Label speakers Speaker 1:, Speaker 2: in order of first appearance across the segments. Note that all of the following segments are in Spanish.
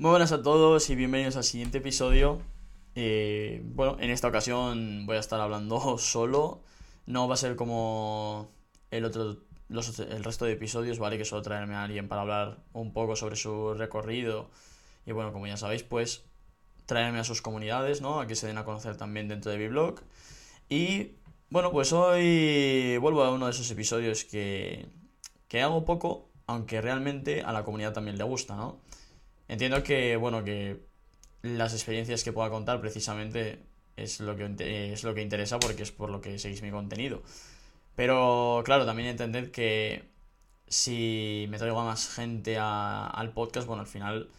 Speaker 1: Muy buenas a todos y bienvenidos al siguiente episodio. Eh, bueno, en esta ocasión voy a estar hablando solo. No va a ser como el otro el resto de episodios, ¿vale? Que solo traerme a alguien para hablar un poco sobre su recorrido. Y bueno, como ya sabéis, pues traerme a sus comunidades, ¿no? A que se den a conocer también dentro de mi blog. Y bueno, pues hoy vuelvo a uno de esos episodios que, que hago poco, aunque realmente a la comunidad también le gusta, ¿no? Entiendo que, bueno, que las experiencias que pueda contar precisamente es lo que, es lo que interesa porque es por lo que seguís mi contenido. Pero claro, también entender que si me traigo a más gente al podcast, bueno, al final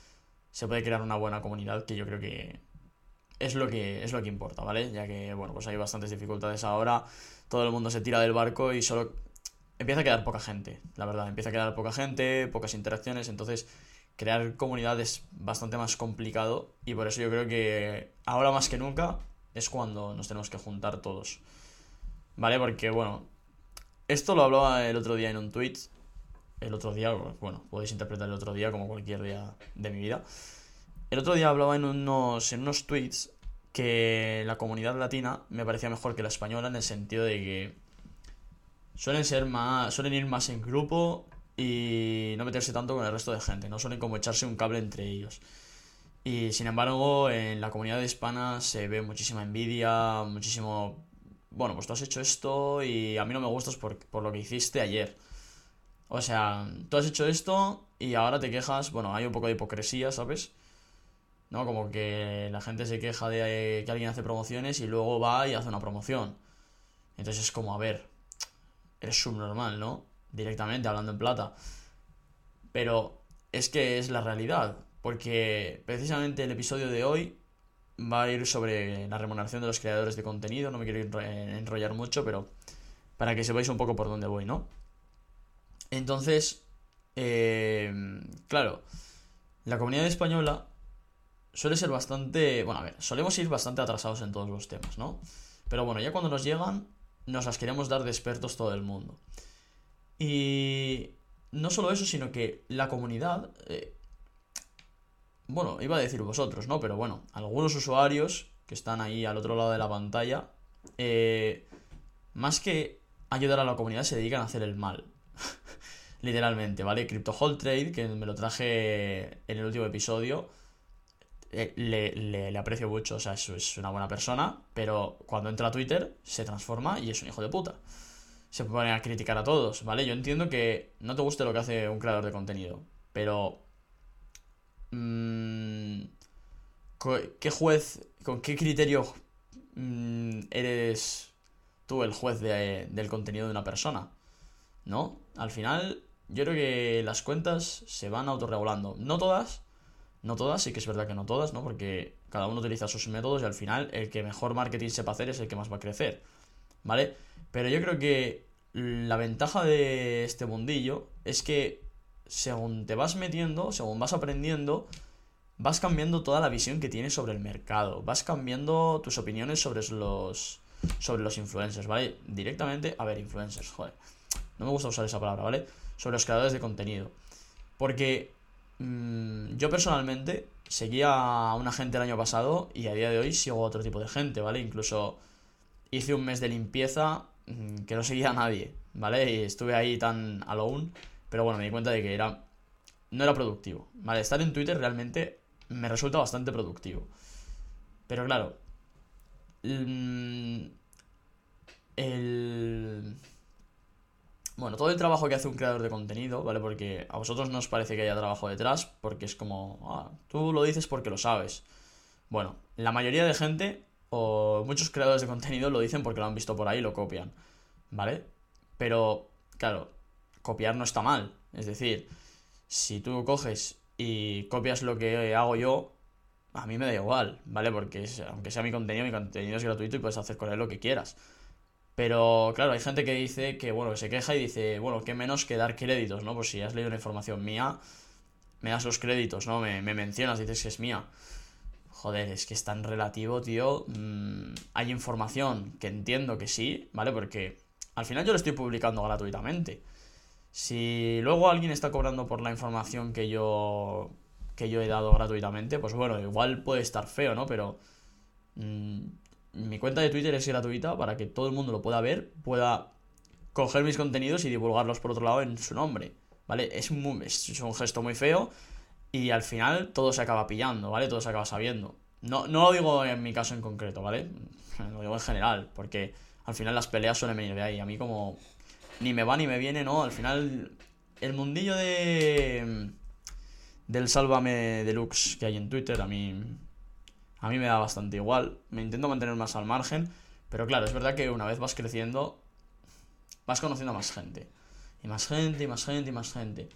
Speaker 1: se puede crear una buena comunidad que yo creo que es lo que es lo que importa, ¿vale? Ya que, bueno, pues hay bastantes dificultades ahora, todo el mundo se tira del barco y solo empieza a quedar poca gente, la verdad, empieza a quedar poca gente, pocas interacciones, entonces crear comunidad es bastante más complicado y por eso yo creo que ahora más que nunca es cuando nos tenemos que juntar todos. ¿Vale? Porque, bueno, esto lo hablaba el otro día en un tweet. El otro día, bueno, podéis interpretar el otro día como cualquier día de mi vida. El otro día hablaba en unos, en unos tweets que la comunidad latina me parecía mejor que la española en el sentido de que suelen ser más. suelen ir más en grupo y no meterse tanto con el resto de gente. No suelen como echarse un cable entre ellos. Y sin embargo, en la comunidad hispana se ve muchísima envidia, muchísimo bueno, pues tú has hecho esto y a mí no me gustas por, lo que hiciste ayer. O sea, tú has hecho esto y ahora te quejas, bueno, hay un poco de hipocresía, ¿sabes? ¿No? Como que la gente se queja de que alguien hace promociones y luego va y hace una promoción. Entonces es como, a ver, eres subnormal, ¿no? Directamente, hablando en plata. Pero es que es la realidad, porque precisamente el episodio de hoy va a ir sobre la remuneración de los creadores de contenido. No me quiero enrollar mucho, pero para que sepáis un poco por dónde voy, ¿no? Entonces, eh, claro, la comunidad española suele ser bastante. Bueno, a ver, solemos ir bastante atrasados en todos los temas, ¿no? Pero bueno, ya cuando nos llegan, nos las queremos dar de expertos todo el mundo. Y no solo eso, sino que la comunidad eh, bueno, iba a decir vosotros, ¿no? Pero bueno, algunos usuarios que están ahí al otro lado de la pantalla, eh, más que ayudar a la comunidad, se dedican a hacer el mal. Literalmente, ¿vale? Crypto Hold Trade, que me lo traje en el último episodio, eh, le, le, aprecio mucho, o sea, es, es una buena persona, pero cuando entra a Twitter se transforma y es un hijo de puta. Se pone a criticar a todos, ¿vale? Yo entiendo que no te guste lo que hace un creador de contenido, pero Mm, ¿Qué juez, con qué criterio mm, eres tú el juez del contenido de una persona? ¿No? Al final, yo creo que las cuentas se van autorregulando. No todas, no todas, sí que es verdad que no todas, ¿no? Porque cada uno utiliza sus métodos y al final el que mejor marketing sepa hacer es el que más va a crecer, ¿vale? Pero yo creo que la ventaja de este mundillo es que según te vas metiendo, según vas aprendiendo, vas cambiando toda la visión que tienes sobre el mercado, vas cambiando tus opiniones sobre los sobre los influencers, ¿vale? Directamente, a ver, influencers, joder. No me gusta usar esa palabra, ¿vale? Sobre los creadores de contenido. Porque mm, yo personalmente seguía a una gente el año pasado y a día de hoy sigo a otro tipo de gente, ¿vale? Incluso hice un mes de limpieza mm, que no seguía a nadie, ¿vale? Y estuve ahí tan alone pero bueno, me di cuenta de que era. No era productivo. Vale, estar en Twitter realmente me resulta bastante productivo. Pero claro. Mm, el. Bueno, todo el trabajo que hace un creador de contenido, ¿vale? Porque a vosotros no os parece que haya trabajo detrás, porque es como, ah, tú lo dices porque lo sabes. Bueno, la mayoría de gente, o muchos creadores de contenido lo dicen porque lo han visto por ahí y lo copian, ¿vale? Pero, claro, copiar no está mal. Es decir, si tú coges y copias lo que hago yo, a mí me da igual, ¿vale? Porque aunque sea mi contenido, mi contenido es gratuito y puedes hacer con él lo que quieras. Pero claro, hay gente que dice que, bueno, que se queja y dice, bueno, qué menos que dar créditos, ¿no? Pues si has leído una información mía, me das los créditos, ¿no? Me, mencionas, dices que es mía. Joder, es que es tan relativo, tío. Mm, hay información que entiendo que sí, ¿vale? Porque al final yo lo estoy publicando gratuitamente. Si luego alguien está cobrando por la información que yo que yo he dado gratuitamente, pues bueno, igual puede estar feo, ¿no? Pero mm, mi cuenta de Twitter es gratuita para que todo el mundo lo pueda ver, pueda coger mis contenidos y divulgarlos por otro lado en su nombre, ¿vale? Es un, es un gesto muy feo y al final todo se acaba pillando, ¿vale? Todo se acaba sabiendo. No, no lo digo en mi caso en concreto, ¿vale? Lo digo en general, porque al final las peleas suelen venir de ahí. A mí como ni me va ni me viene, ¿no? Al final el mundillo de del Sálvame Deluxe que hay en Twitter a mí a mí me da bastante igual. Me intento mantener más al margen, pero claro, es verdad que una vez vas creciendo vas conociendo a más gente. Y más gente, y más gente, y más gente.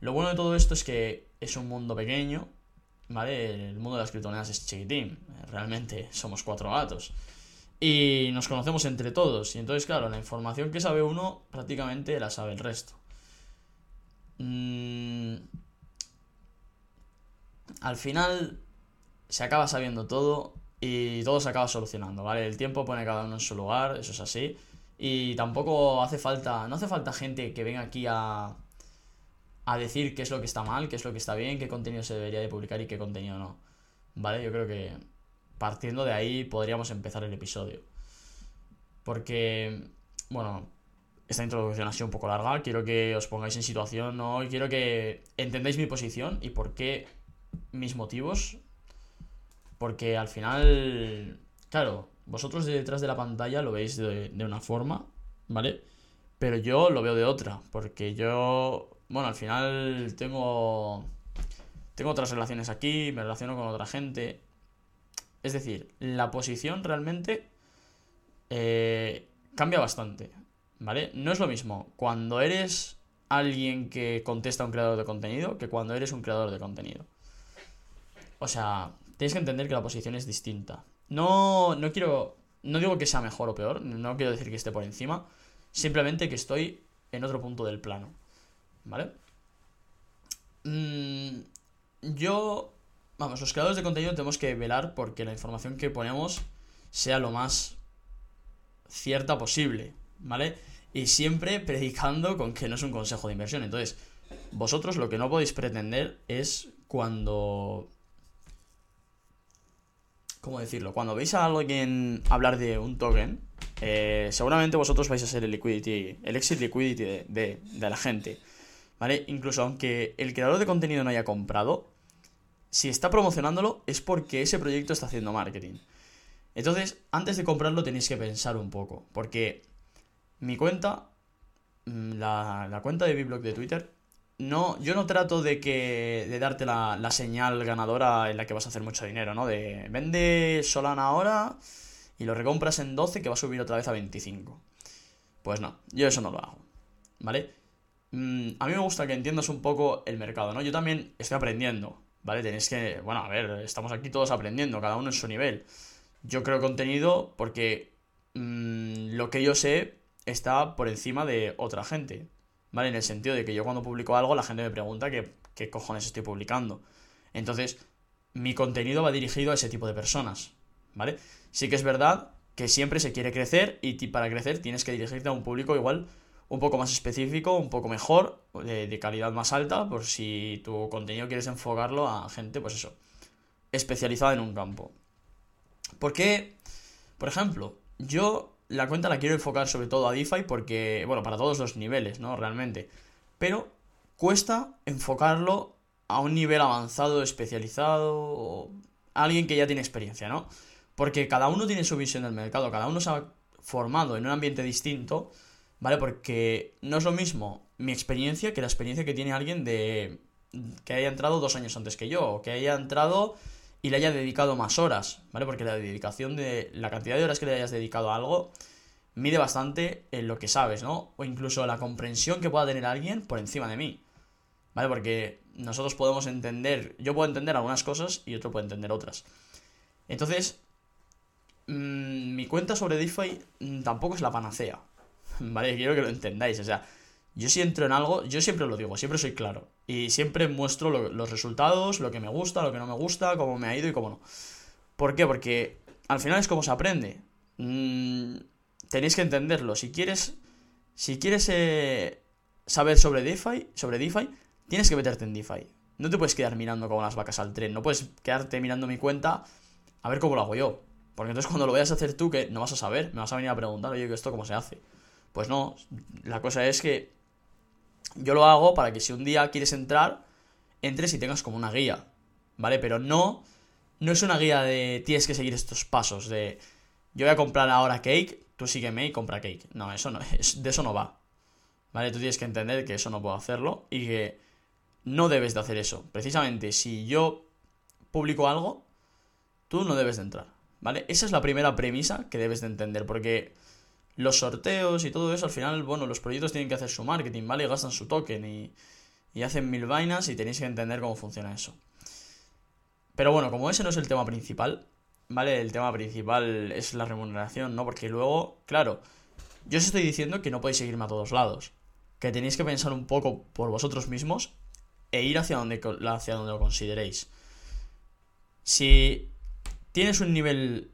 Speaker 1: Lo bueno de todo esto es que es un mundo pequeño, ¿vale? El mundo de las criptomonedas es chiquitín. Realmente somos cuatro gatos. Y nos conocemos entre todos. Y entonces, claro, la información que sabe uno prácticamente la sabe el resto. Mm, al final se acaba sabiendo todo y todo se acaba solucionando, ¿vale? El tiempo pone cada uno en su lugar, eso es así. Y tampoco hace falta, no hace falta gente que venga aquí a, a decir qué es lo que está mal, qué es lo que está bien, qué contenido se debería de publicar y qué contenido no. ¿Vale? Yo creo que partiendo de ahí podríamos empezar el episodio. Porque, bueno, esta introducción ha sido un poco larga, quiero que os pongáis en situación, ¿no? Y quiero que entendáis mi posición y por qué mis motivos. Porque al final, claro, vosotros detrás de la pantalla lo veis de, de una forma, ¿vale? Pero yo lo veo de otra, porque yo bueno, al final tengo, tengo otras relaciones aquí, me relaciono con otra gente. Es decir, la posición realmente eh, cambia bastante, ¿vale? No es lo mismo cuando eres alguien que contesta a un creador de contenido que cuando eres un creador de contenido. O sea, tenéis que entender que la posición es distinta. No, no quiero, no digo que sea mejor o peor, no quiero decir que esté por encima, simplemente que estoy en otro punto del plano. ¿Vale? Mm, yo, vamos, los creadores de contenido tenemos que velar porque la información que ponemos sea lo más cierta posible, ¿vale? Y siempre predicando con que no es un consejo de inversión. Entonces, vosotros lo que no podéis pretender es cuando... ¿Cómo decirlo? Cuando veis a alguien hablar de un token, eh, seguramente vosotros vais a ser el liquidity, el exit liquidity de, de la gente. ¿Vale? Incluso aunque el creador de contenido no haya comprado, si está promocionándolo es porque ese proyecto está haciendo marketing. Entonces, antes de comprarlo tenéis que pensar un poco, porque mi cuenta, mm, la, cuenta de Biblock de Twitter, no, yo no trato de que de darte la, la, señal ganadora en la que vas a hacer mucho dinero, ¿no? De vende Solana ahora y lo recompras en 12 que va a subir otra vez a 25. Pues no, yo eso no lo hago, ¿vale? Mm, a mí me gusta que entiendas un poco el mercado, ¿no? Yo también estoy aprendiendo, ¿vale? Tenéis que, bueno, a ver, estamos aquí todos aprendiendo, cada uno en su nivel. Yo creo contenido porque mm, lo que yo sé está por encima de otra gente, ¿vale? En el sentido de que yo cuando publico algo la gente me pregunta qué, qué cojones estoy publicando. Entonces, mi contenido va dirigido a ese tipo de personas, ¿vale? Sí que es verdad que siempre se quiere crecer y para crecer tienes que dirigirte a un público igual un poco más específico, un poco mejor, de, calidad más alta, por si tu contenido quieres enfocarlo a gente, pues eso, especializada en un campo. Porque, por ejemplo, yo la cuenta la quiero enfocar sobre todo a DeFi porque, bueno, para todos los niveles, ¿no? Realmente. Pero cuesta enfocarlo a un nivel avanzado, especializado, alguien que ya tiene experiencia, ¿no? Porque cada uno tiene su visión del mercado, cada uno se ha formado en un ambiente distinto ¿vale? Porque no es lo mismo mi experiencia que la experiencia que tiene alguien de que haya entrado dos años antes que yo, o que haya entrado y le haya dedicado más horas, ¿vale? Porque la dedicación de. la cantidad de horas que le hayas dedicado a algo mide bastante en lo que sabes, ¿no? O incluso la comprensión que pueda tener alguien por encima de mí. ¿Vale? Porque nosotros podemos entender. Yo puedo entender algunas cosas y otro puede entender otras. Entonces. Mmm, mi cuenta sobre DeFi mm, tampoco es la panacea. ¿vale? Quiero que lo entendáis, o sea, yo si entro en algo, yo siempre lo digo, siempre soy claro. Y siempre muestro los resultados, lo que me gusta, lo que no me gusta, cómo me ha ido y cómo no. ¿Por qué? Porque al final es como se aprende. Mm, tenéis que entenderlo. Si quieres, si quieres eh, saber sobre DeFi, sobre DeFi, tienes que meterte en DeFi. no te puedes quedar mirando como las vacas al tren, no puedes quedarte mirando mi cuenta a ver cómo lo hago yo. Porque entonces cuando lo vayas a hacer tú, que no vas a saber, me vas a venir a preguntar, oye, ¿esto cómo se hace? Pues no, la cosa es que yo lo hago para que si un día quieres entrar, entres y tengas como una guía, ¿vale? Pero no, no es una guía de tienes que seguir estos pasos, de yo voy a comprar ahora cake, tú sígueme y compra cake. No, eso no, de eso no va. ¿Vale? Tú tienes que entender que eso no puedo hacerlo y que no debes de hacer eso. Precisamente, si yo publico algo, tú no debes de entrar. ¿Vale? Esa es la primera premisa que debes de entender, porque los sorteos y todo eso, al final, bueno, los proyectos tienen que hacer su marketing, ¿vale? Y gastan su token y, y hacen mil vainas y tenéis que entender cómo funciona eso. Pero bueno, como ese no es el tema principal, ¿vale? El tema principal es la remuneración, ¿no? Porque luego, claro, yo os estoy diciendo que no podéis seguirme a todos lados. Que tenéis que pensar un poco por vosotros mismos e ir hacia donde, hacia donde lo consideréis. Si tienes un nivel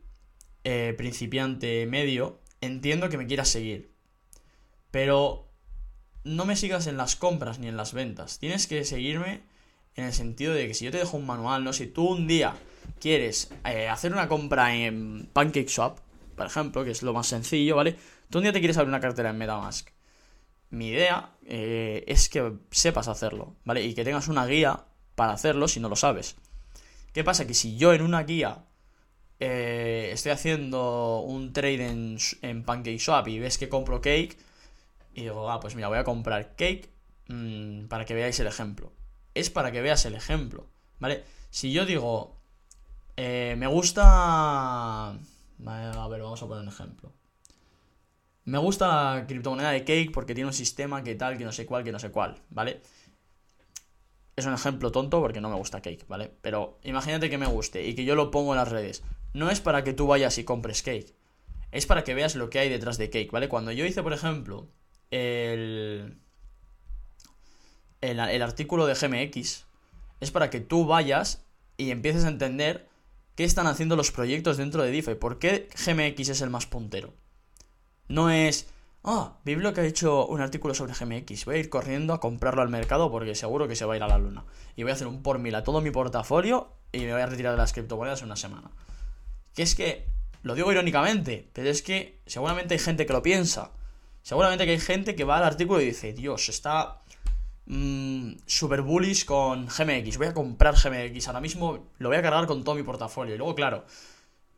Speaker 1: eh, principiante medio, entiendo que me quieras seguir. Pero no me sigas en las compras ni en las ventas. Tienes que seguirme en el sentido de que si yo te dejo un manual, ¿no? Si tú un día quieres eh, hacer una compra en PancakeSwap, por ejemplo, que es lo más sencillo, ¿vale? Tú un día te quieres abrir una cartera en Metamask. Mi idea eh, es que sepas hacerlo, ¿vale? Y que tengas una guía para hacerlo si no lo sabes. ¿Qué pasa? Que si yo en una guía eh, estoy haciendo un trade en, en PancakeSwap y ves que compro cake, y digo, ah, pues mira, voy a comprar cake mm, para que veáis el ejemplo. Es para que veas el ejemplo, ¿vale? Si yo digo, eh, me gusta... A ver, vamos a poner un ejemplo. Me gusta la criptomoneda de Cake porque tiene un sistema que tal, que no sé cuál, que no sé cuál, ¿vale? Es un ejemplo tonto porque no me gusta Cake, ¿vale? Pero imagínate que me guste y que yo lo pongo en las redes. No es para que tú vayas y compres Cake. Es para que veas lo que hay detrás de Cake, ¿vale? Cuando yo hice, por ejemplo, el, el, artículo de GMX, es para que tú vayas y empieces a entender qué están haciendo los proyectos dentro de DeFi. ¿Por qué GMX es el más puntero? No es, ah, oh, que ha hecho un artículo sobre GMX, voy a ir corriendo a comprarlo al mercado porque seguro que se va a ir a la luna. Y voy a hacer un por mil a todo mi portafolio y me voy a retirar de las criptomonedas en una semana. Que es que, lo digo irónicamente, pero es que seguramente hay gente que lo piensa. Seguramente que hay gente que va al artículo y dice, Dios, está mmm, super bullish con GMX, voy a comprar GMX, ahora mismo lo voy a cargar con todo mi portafolio. Y luego, claro,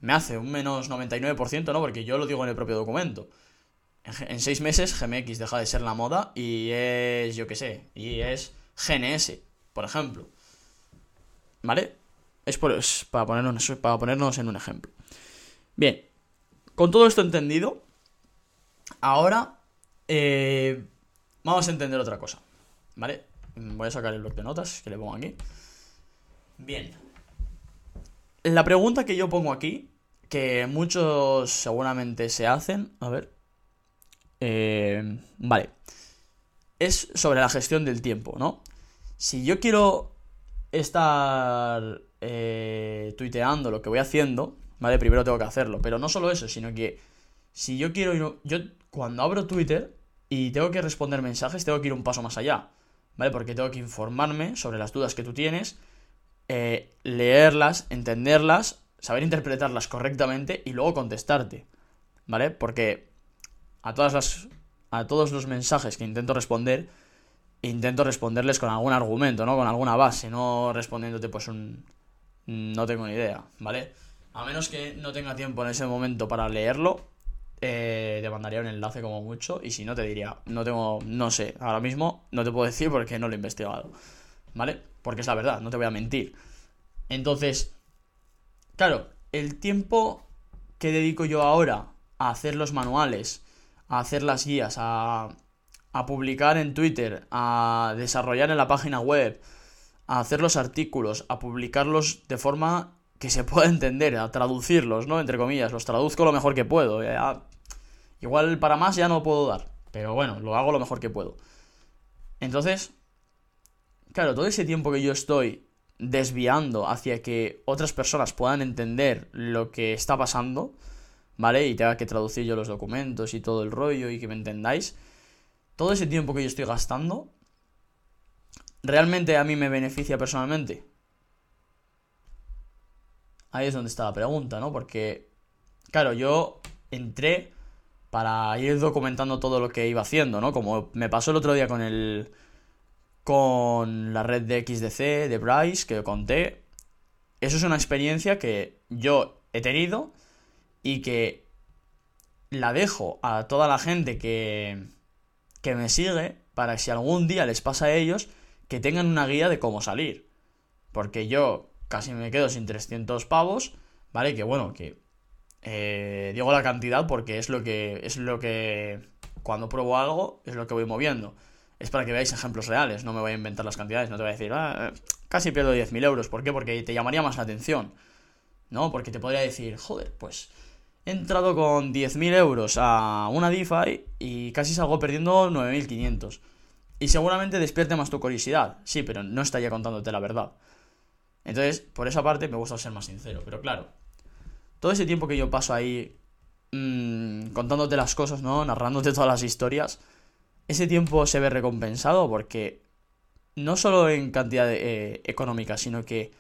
Speaker 1: me hace un menos 99%, ¿no? Porque yo lo digo en el propio documento. En, seis meses GMX deja de ser la moda y es, yo qué sé, y es GNS, por ejemplo. ¿Vale? Es, por, para, ponernos, en un ejemplo. Bien, con todo esto entendido, ahora eh, vamos a entender otra cosa, ¿vale? Voy a sacar el bloc de notas que le pongo aquí. Bien. La pregunta que yo pongo aquí, que muchos seguramente se hacen, a ver. Eh, vale. Es sobre la gestión del tiempo, ¿no? Si yo quiero estar eh, tuiteando lo que voy haciendo, ¿vale? Primero tengo que hacerlo. Pero no solo eso, sino que si yo quiero... Yo cuando abro Twitter, y tengo que responder mensajes, tengo que ir un paso más allá, ¿vale? Porque tengo que informarme sobre las dudas que tú tienes, eh, leerlas, entenderlas, saber interpretarlas correctamente y luego contestarte, ¿vale? Porque a todas las a todos los mensajes que intento responder intento responderles con algún argumento, ¿no? Con alguna base, no respondiéndote pues un no tengo ni idea, ¿vale? A menos que no tenga tiempo en ese momento para leerlo, eh, te mandaría un enlace como mucho y si no te diría, no tengo, no sé, ahora mismo no te puedo decir porque no lo he investigado, ¿vale? Porque es la verdad, no te voy a mentir. Entonces, claro, el tiempo que dedico yo ahora a hacer los manuales, a hacer las guías, a, a publicar en Twitter, a desarrollar en la página web, a hacer los artículos, a publicarlos de forma que se pueda entender, a traducirlos, ¿no? Entre comillas, los traduzco lo mejor que puedo. igual para más ya no puedo dar, pero bueno, lo hago lo mejor que puedo. Entonces, claro, todo ese tiempo que yo estoy desviando hacia que otras personas puedan entender lo que está pasando, ¿vale? Y tenga que traducir yo los documentos y todo el rollo y que me entendáis. Todo ese tiempo que yo estoy gastando ¿realmente a mí me beneficia personalmente? Ahí es donde está la pregunta, ¿no? Porque, claro, yo entré para ir documentando todo lo que iba haciendo, ¿no? Como me pasó el otro día con el... con la red de XDC, de Bryce, que conté. Eso es una experiencia que yo he tenido y que la dejo a toda la gente que, que me sigue para que si algún día les pasa a ellos, que tengan una guía de cómo salir. Porque yo casi me quedo sin 300 pavos, ¿vale? Que bueno, que eh, digo la cantidad porque es lo que es lo que cuando pruebo algo es lo que voy moviendo. Es para que veáis ejemplos reales, no me voy a inventar las cantidades, no te voy a decir, ah, casi pierdo 10.000 euros. ¿Por qué? Porque te llamaría más la atención. ¿No? Porque te podría decir, joder, pues he entrado con 10.000 euros a una DeFi y casi salgo perdiendo 9.500. Y seguramente despierte más tu curiosidad. Sí, pero no estaría contándote la verdad. Entonces, por esa parte me gusta ser más sincero. Pero claro, todo ese tiempo que yo paso ahí mmm, contándote las cosas, ¿no? Narrándote todas las historias, ese tiempo se ve recompensado porque no solo en cantidad eh, económica, sino que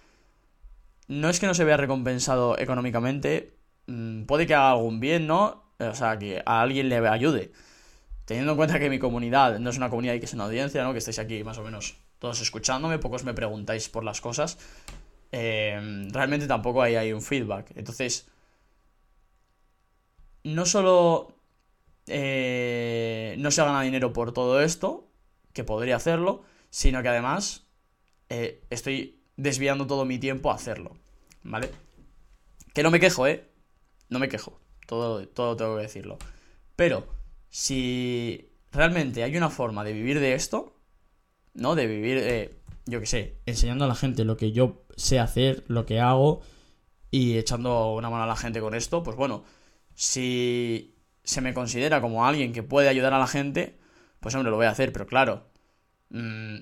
Speaker 1: no es que no se vea recompensado económicamente, mmm, puede que haga algún bien, ¿no? O sea, que a alguien le ayude teniendo en cuenta que mi comunidad no es una comunidad y que es una audiencia, ¿no? Que estáis aquí más o menos todos escuchándome, pocos me preguntáis por las cosas. Eh, realmente tampoco hay, hay un feedback. Entonces, no solo eh, no se gana dinero por todo esto, que podría hacerlo, sino que además eh, estoy desviando todo mi tiempo a hacerlo. ¿Vale? Que no me quejo, ¿eh? No me quejo. Todo, todo tengo que decirlo. Pero si realmente hay una forma de vivir de esto, ¿no? De vivir, eh, yo qué sé, enseñando a la gente lo que yo sé hacer, lo que hago y echando una mano a la gente con esto, pues bueno, si se me considera como alguien que puede ayudar a la gente, pues hombre, lo voy a hacer, pero claro, mmm,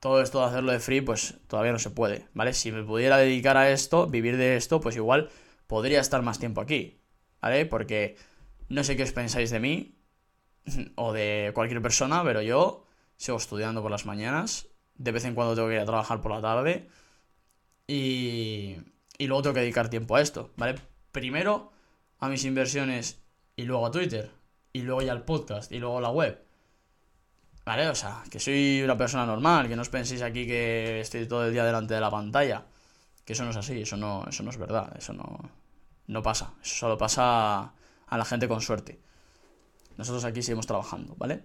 Speaker 1: todo esto de hacerlo de free, pues todavía no se puede, ¿vale? Si me pudiera dedicar a esto, vivir de esto, pues igual podría estar más tiempo aquí, ¿vale? Porque no sé qué os pensáis de mí, o de cualquier persona, pero yo sigo estudiando por las mañanas, de vez en cuando tengo que ir a trabajar por la tarde y, y luego tengo que dedicar tiempo a esto, ¿vale? Primero a mis inversiones y luego a Twitter y luego ya al podcast y luego a la web. ¿Vale? O sea, que soy una persona normal, que no os penséis aquí que estoy todo el día delante de la pantalla. Que eso no es así, eso no, eso no es verdad, eso no, no pasa. Eso solo pasa a la gente con suerte. Nosotros aquí seguimos trabajando, ¿vale?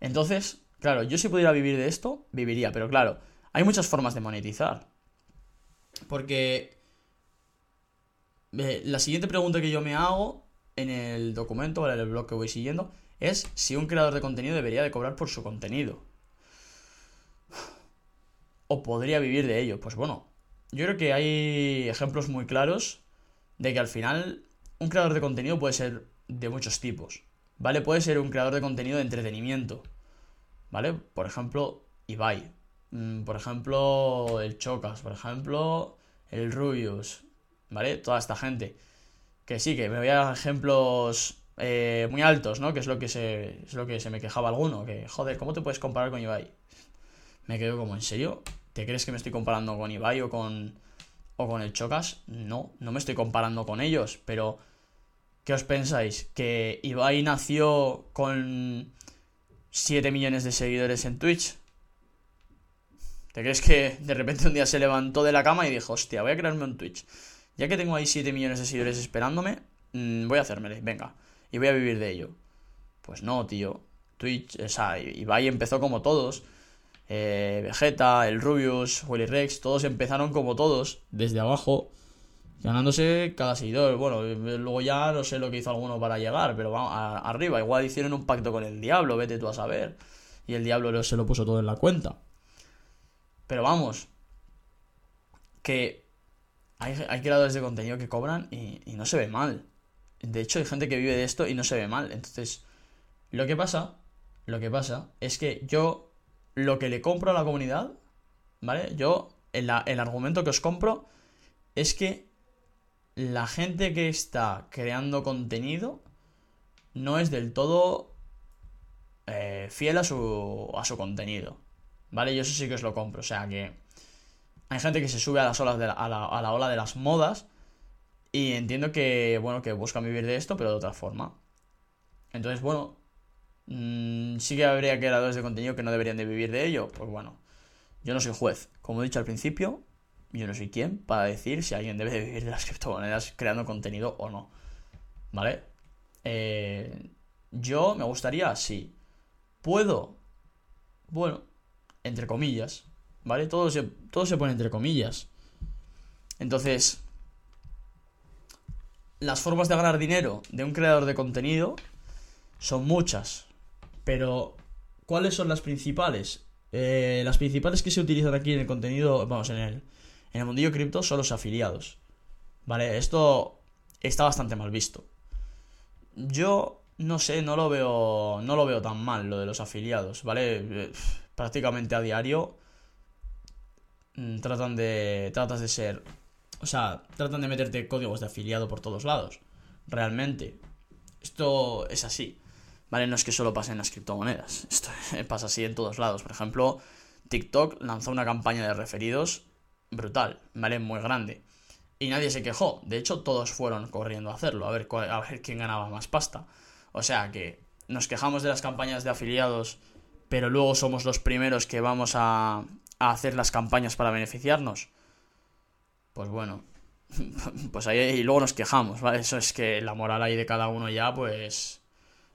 Speaker 1: Entonces, claro, yo si pudiera vivir de esto, viviría, pero claro, hay muchas formas de monetizar. Porque eh, la siguiente pregunta que yo me hago en el documento, ¿vale? En el blog que voy siguiendo, es si un creador de contenido debería de cobrar por su contenido. O podría vivir de ello. Pues bueno, yo creo que hay ejemplos muy claros de que al final un creador de contenido puede ser de muchos tipos. ¿vale? Puede ser un creador de contenido de entretenimiento, ¿vale? Por ejemplo, Ibai, mm, por ejemplo, el Chocas, por ejemplo, el Rubius, ¿vale? Toda esta gente. Que sí, que me voy a ejemplos eh, muy altos, ¿no? Que es lo que, se, es lo que se me quejaba alguno, que, joder, ¿cómo te puedes comparar con Ibai? Me quedo como, ¿en serio? ¿Te crees que me estoy comparando con Ibai o con, o con el Chocas? No, no me estoy comparando con ellos, pero ¿Qué os pensáis? ¿Que Ibai nació con 7 millones de seguidores en Twitch? ¿Te crees que de repente un día se levantó de la cama y dijo, hostia, voy a crearme un Twitch? Ya que tengo ahí 7 millones de seguidores esperándome, mm, voy a hacérmele, venga, y voy a vivir de ello. Pues no, tío. Twitch, o sea, Ibai empezó como todos. Eh, Vegeta, el Rubius, Willy Rex, todos empezaron como todos, desde abajo ganándose cada seguidor. Bueno, luego ya no sé lo que hizo alguno para llegar, pero vamos, arriba. Igual hicieron un pacto con el diablo, vete tú a saber. Y el diablo se lo puso todo en la cuenta. Pero vamos, que hay, creadores de contenido que cobran y, y, no se ve mal. De hecho, hay gente que vive de esto y no se ve mal. Entonces, lo que pasa, lo que pasa es que yo lo que le compro a la comunidad, ¿vale? Yo, el, argumento que os compro es que la gente que está creando contenido no es del todo eh, fiel a su, a su contenido. ¿vale? Yo eso sí que os lo compro, o sea que hay gente que se sube a las olas de la, a, la, a la ola de las modas y entiendo que, bueno, que buscan vivir de esto, pero de otra forma. Entonces, bueno, mmm, sí que habría creadores de contenido que no deberían de vivir de ello. Pues bueno, yo no soy juez. Como he dicho al principio, yo no soy quien para decir si alguien debe de vivir de las criptomonedas creando contenido o no. ¿Vale? Eh, yo me gustaría, sí. ¿Puedo? Bueno, entre comillas. ¿Vale? Todo se, todo se pone entre comillas. Entonces, las formas de ganar dinero de un creador de contenido son muchas. Pero, ¿cuáles son las principales? Eh, las principales que se utilizan aquí en el contenido, vamos, en el, en el mundillo cripto son los afiliados. ¿Vale? Esto está bastante mal visto. Yo no sé, no lo veo no lo veo tan mal lo de los afiliados, ¿vale? Eh, prácticamente a diario mm, tratan de tratas de ser, o sea, tratan de meterte códigos de afiliado por todos lados. Realmente esto es así. ¿Vale? No es que solo pase en las criptomonedas. Esto pasa así en todos lados. Por ejemplo, TikTok lanzó una campaña de referidos brutal, ¿vale? Muy grande. Y nadie se quejó. De hecho, todos fueron corriendo a hacerlo, a ver, a ver quién ganaba más pasta. O sea que nos quejamos de las campañas de afiliados, pero luego somos los primeros que vamos a, a hacer las campañas para beneficiarnos. Pues bueno, pues ahí y luego nos quejamos, ¿vale? Eso es que la moral ahí de cada uno ya, pues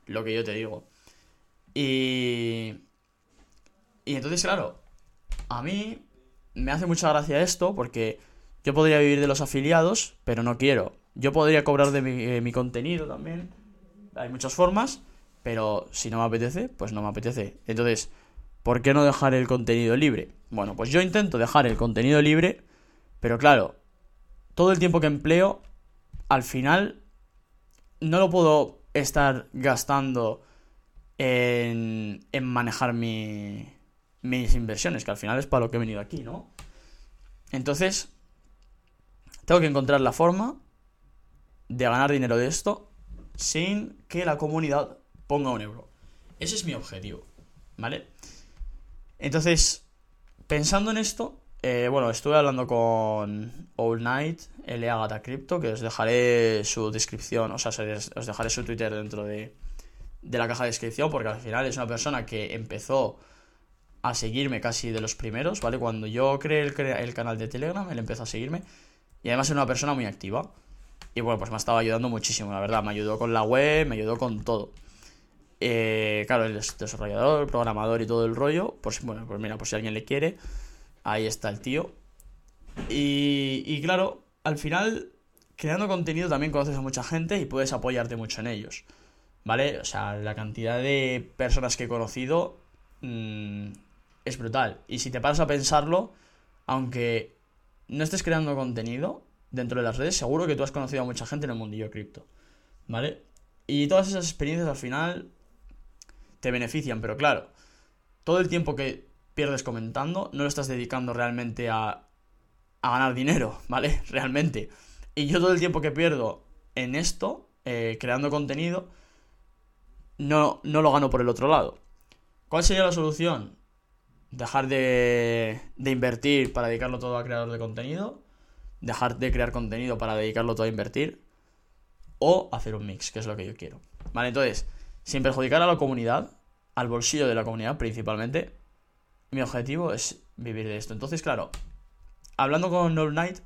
Speaker 1: lo que yo te digo. Y... Y entonces, claro, a mí me hace mucha gracia esto porque yo podría vivir de los afiliados, pero no quiero. Yo podría cobrar de mi, eh, mi contenido también. Hay muchas formas, pero si no me apetece, pues no me apetece. Entonces, ¿por qué no dejar el contenido libre? Bueno, pues yo intento dejar el contenido libre, pero claro, todo el tiempo que empleo, al final, no lo puedo estar gastando en, en manejar mi, mis inversiones, que al final es para lo que he venido aquí, ¿no? Entonces, tengo que encontrar la forma de ganar dinero de esto sin que la comunidad ponga un euro. Ese es mi objetivo, ¿vale? Entonces, pensando en esto, eh, bueno, estuve hablando con All Night, L. Agatha Crypto, que os dejaré su descripción, o sea, os dejaré su Twitter dentro de, de la caja de descripción, porque al final es una persona que empezó a seguirme casi de los primeros, ¿vale? Cuando yo creé el, el canal de Telegram, él empezó a seguirme, y además es una persona muy activa. Y bueno, pues me ha estado ayudando muchísimo, la verdad. Me ayudó con la web, me ayudó con todo. Eh, claro, es desarrollador, programador y todo el rollo. Pues bueno, pues mira, por si alguien le quiere. Ahí está el tío. Y, y claro, al final, creando contenido también conoces a mucha gente y puedes apoyarte mucho en ellos. ¿Vale? O sea, la cantidad de personas que he conocido mmm, es brutal. Y si te paras a pensarlo, aunque no estés creando contenido dentro de las redes, seguro que tú has conocido a mucha gente en el mundillo cripto. ¿Vale? Y todas esas experiencias al final te benefician, pero claro, todo el tiempo que pierdes comentando, no lo estás dedicando realmente a, a ganar dinero, ¿vale? Realmente. Y yo todo el tiempo que pierdo en esto, eh, creando contenido, no, no lo gano por el otro lado. ¿Cuál sería la solución? Dejar de, de invertir para dedicarlo todo a creador de contenido. Dejar de crear contenido para dedicarlo todo a invertir. O hacer un mix, que es lo que yo quiero. Vale, entonces, sin perjudicar a la comunidad, al bolsillo de la comunidad principalmente, mi objetivo es vivir de esto. Entonces, claro, hablando con All Night,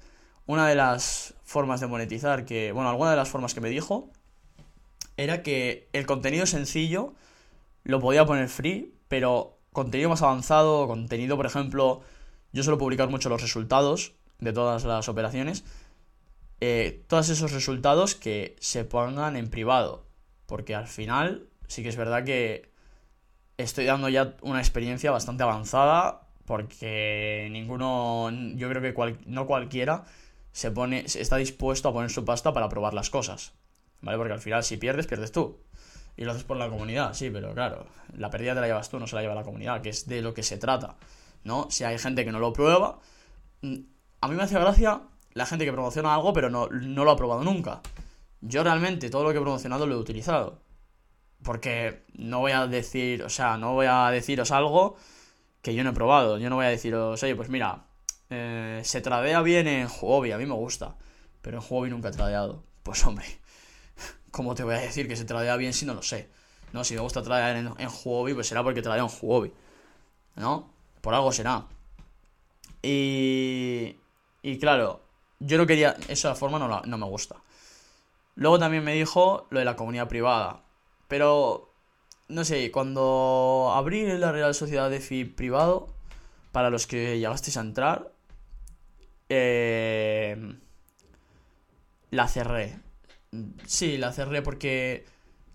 Speaker 1: una de las formas de monetizar que, bueno, alguna de las formas que me dijo era que el contenido sencillo lo podía poner free, pero contenido más avanzado, contenido, por ejemplo, yo suelo publicar mucho los resultados de todas las operaciones, eh, todos esos resultados que se pongan en privado, porque al final sí que es verdad que estoy dando ya una experiencia bastante avanzada porque ninguno, yo creo que no cualquiera se pone, está dispuesto a poner su pasta para probar las cosas, ¿vale? Porque al final si pierdes, pierdes tú. Y lo haces por la comunidad, sí, pero claro, la pérdida te la llevas tú, no se la lleva la comunidad, que es de lo que se trata, ¿no? Si hay gente que no lo prueba, mm, a mí me hace gracia la gente que promociona algo pero no, no lo ha probado nunca. Yo realmente todo lo que he promocionado lo he utilizado. Porque no voy a decir, o sea, no voy a deciros algo que yo no he probado. Yo no voy a deciros, oye, pues mira, eh, se tradea bien en Huobi, a mí me gusta, pero en Huobi nunca he tradeado. Pues hombre, ¿cómo te voy a decir que se tradea bien si no lo sé? No, si me gusta tradear en, en Huobi, pues será porque tradeo en Huobi. ¿No? Por algo será. Y, y claro, yo no quería, esa forma no, no me gusta. Luego también me dijo lo de la comunidad privada. Pero, no sé, cuando abrí la Real Sociedad de FI privado, para los que llegasteis a entrar, eh, la cerré. Sí, la cerré porque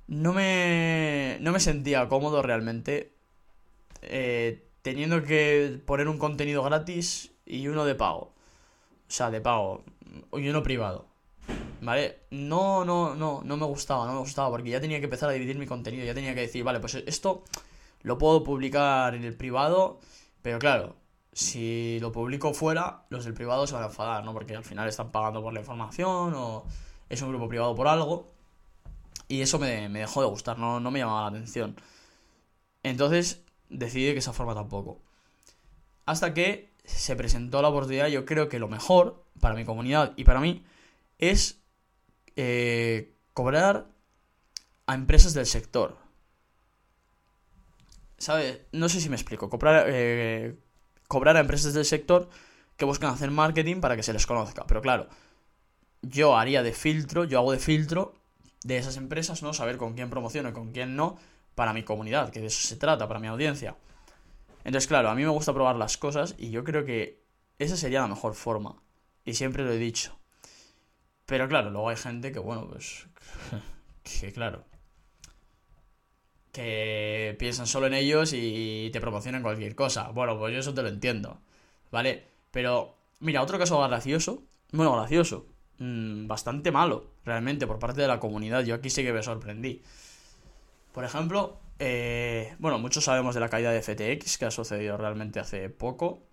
Speaker 1: no me, no me sentía cómodo realmente eh, teniendo que poner un contenido gratis y uno de pago. O sea, de pago. Y uno privado. ¿Vale? No, no, no, no me gustaba, no me gustaba, porque ya tenía que empezar a dividir mi contenido, ya tenía que decir, vale, pues esto lo puedo publicar en el privado, pero claro, si lo publico fuera, los del privado se van a enfadar, ¿no? Porque al final están pagando por la información o es un grupo privado por algo. Y eso me, dejó de gustar, no, no me llamaba la atención. Entonces decidí que esa forma tampoco. Hasta que se presentó la oportunidad, yo creo que lo mejor para mi comunidad y para mí es eh, cobrar a empresas del sector. ¿Sabes? No sé si me explico. Cobrar, eh, cobrar a empresas del sector que buscan hacer marketing para que se les conozca. Pero claro, yo haría de filtro, yo hago de filtro de esas empresas, ¿no? Saber con quién promociono y con quién no para mi comunidad, que de eso se trata, para mi audiencia. Entonces, claro, a mí me gusta probar las cosas y yo creo que esa sería la mejor forma. Y siempre lo he dicho. Pero claro, luego hay gente que, bueno, pues... que claro. Que piensan solo en ellos y te promocionan cualquier cosa. Bueno, pues yo eso te lo entiendo. ¿Vale? Pero, mira, otro caso gracioso. Bueno, gracioso. Mm, bastante malo, realmente, por parte de la comunidad. Yo aquí sí que me sorprendí. Por ejemplo, eh, bueno, muchos sabemos de la caída de FTX, que ha sucedido realmente hace poco,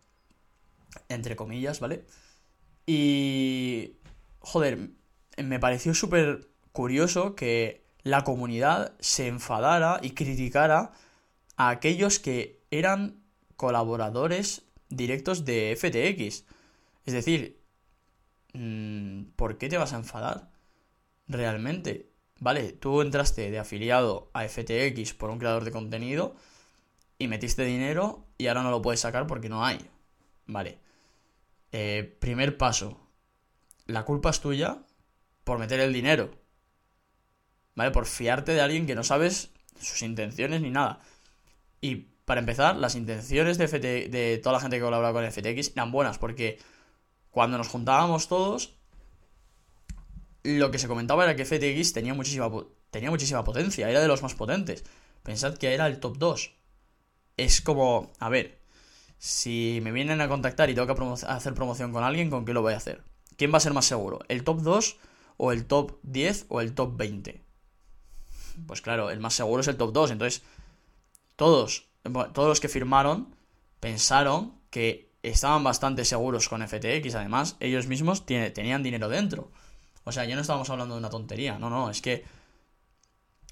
Speaker 1: entre comillas, ¿vale? Y, joder, me pareció súper curioso que la comunidad se enfadara y criticara a aquellos que eran colaboradores directos de FTX. Es decir, mm, ¿por qué te vas a enfadar? Realmente, Vale, tú entraste de afiliado a FTX por un creador de contenido y metiste dinero y ahora no lo puedes sacar porque no hay. Vale. Eh, primer paso. La culpa es tuya por meter el dinero. ¿Vale? Por fiarte de alguien que no sabes sus intenciones ni nada. Y para empezar, las intenciones de, de toda la gente que colabora con FTX eran buenas porque cuando nos juntábamos todos lo que se comentaba era que FTX tenía muchísima, tenía muchísima potencia, era de los más potentes. Pensad que era el top 2. Es como, a ver, si me vienen a contactar y tengo que hacer promoción con alguien, ¿con qué lo voy a hacer? ¿Quién va a ser más seguro? ¿El top 2 o el top 10 o el top 20? Pues claro, el más seguro es el top 2. Entonces, todos, todos los que firmaron pensaron que estaban bastante seguros con FTX. Además, ellos mismos tenían dinero dentro. O sea, ya no estábamos hablando de una tontería. No, no, es que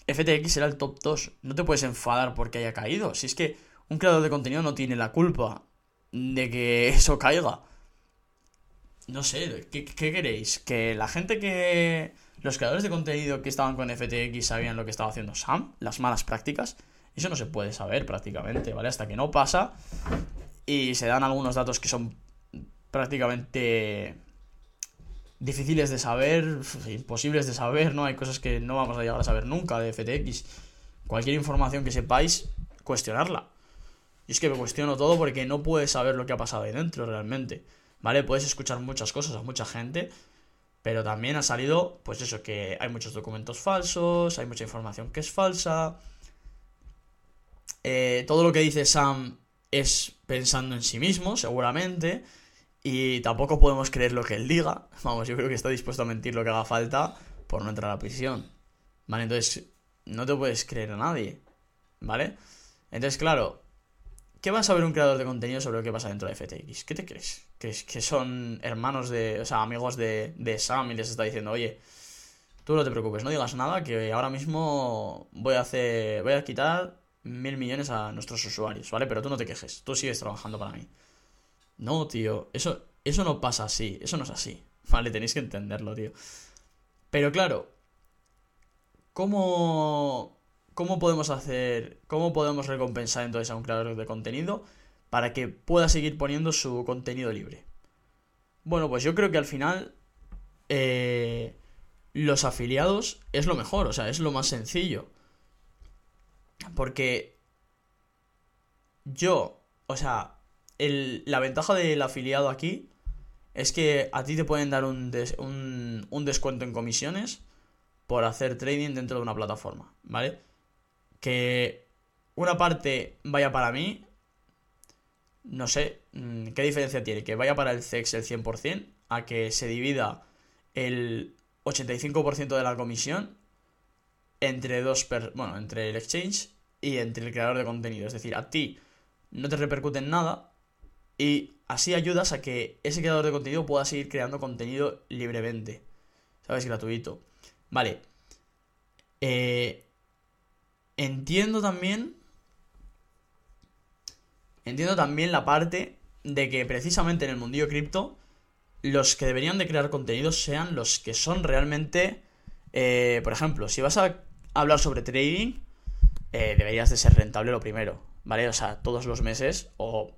Speaker 1: FTX era el top 2. No te puedes enfadar porque haya caído. Si es que un creador de contenido no tiene la culpa de que eso caiga. No sé, ¿qué, queréis? ¿Que la gente que... Los creadores de contenido que estaban con FTX sabían lo que estaba haciendo Sam? Las malas prácticas. Eso no se puede saber prácticamente, ¿vale? Hasta que no pasa y se dan algunos datos que son prácticamente difíciles de saber, imposibles de saber, ¿no? Hay cosas que no vamos a llegar a saber nunca de FTX. Cualquier información que sepáis, cuestionarla. Y es que me cuestiono todo porque no puedes saber lo que ha pasado ahí dentro realmente. ¿Vale? Puedes escuchar muchas cosas a mucha gente, pero también ha salido, pues eso, que hay muchos documentos falsos, hay mucha información que es falsa. Eh, todo lo que dice Sam es pensando en sí mismo, seguramente. Y tampoco podemos creer lo que él diga. Vamos, yo creo que está dispuesto a mentir lo que haga falta por no entrar a la prisión. ¿Vale? Entonces, no te puedes creer a nadie. ¿Vale? Entonces, claro, ¿qué va a saber un creador de contenido sobre lo que pasa dentro de FTX? ¿Qué te crees? ¿Que, que son hermanos de, o sea, amigos de, de Sam y les está diciendo, oye, tú no te preocupes, no digas nada, que ahora mismo voy a hacer, voy a quitar mil millones a nuestros usuarios, ¿vale? Pero tú no te quejes, tú sigues trabajando para mí. No, tío, eso, eso no pasa así, eso no es así, ¿vale? Tenéis que entenderlo, tío. Pero claro, ¿cómo, cómo podemos hacer, cómo podemos recompensar entonces a un creador de contenido para que pueda seguir poniendo su contenido libre? Bueno, pues yo creo que al final eh, los afiliados es lo mejor, o sea, es lo más sencillo. Porque yo, o sea, la ventaja del afiliado aquí es que a ti te pueden dar un, un, descuento en comisiones por hacer trading dentro de una plataforma, ¿vale? Que una parte vaya para mí, no sé, mm, ¿qué diferencia tiene? Que vaya para el CEX el 100%, a que se divida el 85% de la comisión entre dos, bueno, entre el exchange y entre el creador de contenido. Es decir, a ti no te repercute en nada y así ayudas a que ese creador de contenido pueda seguir creando contenido libremente. ¿Sabes? Gratuito. Vale. Eh, entiendo también... Entiendo también la parte de que precisamente en el mundillo cripto los que deberían de crear contenidos sean los que son realmente... Eh, por ejemplo, si vas a hablar sobre trading, eh, deberías de ser rentable lo primero, ¿vale? O sea, todos los meses o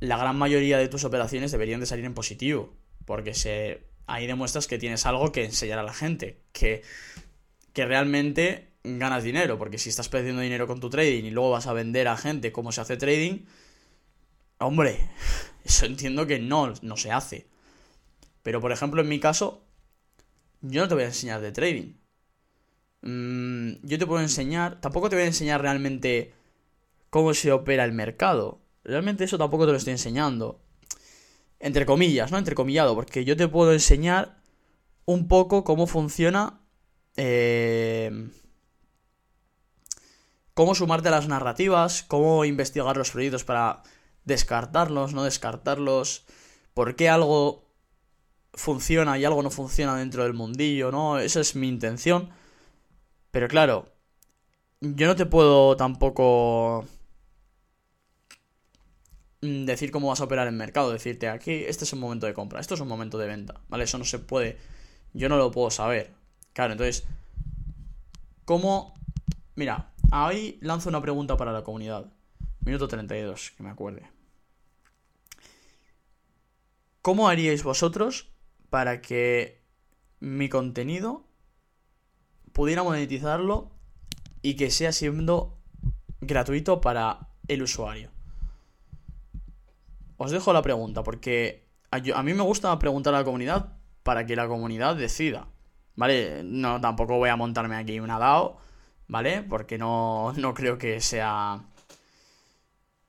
Speaker 1: la gran mayoría de tus operaciones deberían de salir en positivo, porque se, ahí demuestras que tienes algo que enseñar a la gente, que, que realmente ganas dinero, porque si estás perdiendo dinero con tu trading y luego vas a vender a gente cómo se hace trading, hombre, eso entiendo que no, no se hace. Pero por ejemplo, en mi caso, yo no te voy a enseñar de trading. Mm, yo te puedo enseñar, tampoco te voy a enseñar realmente cómo se opera el mercado. Realmente eso tampoco te lo estoy enseñando. Entre comillas, ¿no? Entre comillado, porque yo te puedo enseñar un poco cómo funciona. Eh, cómo sumarte a las narrativas, cómo investigar los proyectos para descartarlos, no descartarlos, por qué algo funciona y algo no funciona dentro del mundillo, ¿no? Esa es mi intención. Pero claro, yo no te puedo tampoco mm, decir cómo vas a operar el mercado, decirte aquí, este es un momento de compra, esto es un momento de venta, ¿vale? Eso no se puede, yo no lo puedo saber. Claro, entonces, ¿cómo? Mira, ahí lanzo una pregunta para la comunidad. Minuto 32, que me acuerde. ¿Cómo haríais vosotros para que mi contenido pudiera monetizarlo y que sea siendo gratuito para el usuario. Os dejo la pregunta porque a, mí me gusta preguntar a la comunidad para que la comunidad decida. ¿Vale? No, tampoco voy a montarme aquí una DAO, ¿vale? Porque no, no creo que sea...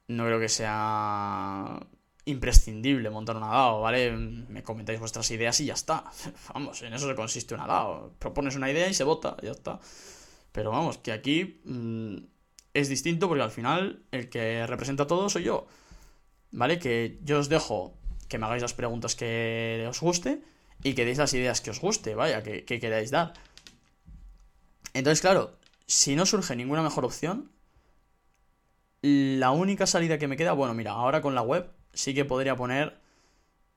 Speaker 1: No creo que sea imprescindible montar una DAO, ¿vale? Me comentáis vuestras ideas y ya está. Vamos, en eso se consiste una DAO. Propones una idea y se vota, ya está. Pero vamos, que aquí mm, es distinto porque al final el que representa todo soy yo. ¿Vale? Que yo os dejo que me hagáis las preguntas que os guste y que deis las ideas que os guste, vaya, que, que queráis dar. Entonces, claro, si no surge ninguna mejor opción, la única salida que me queda, bueno, mira, ahora con la web sí que podría poner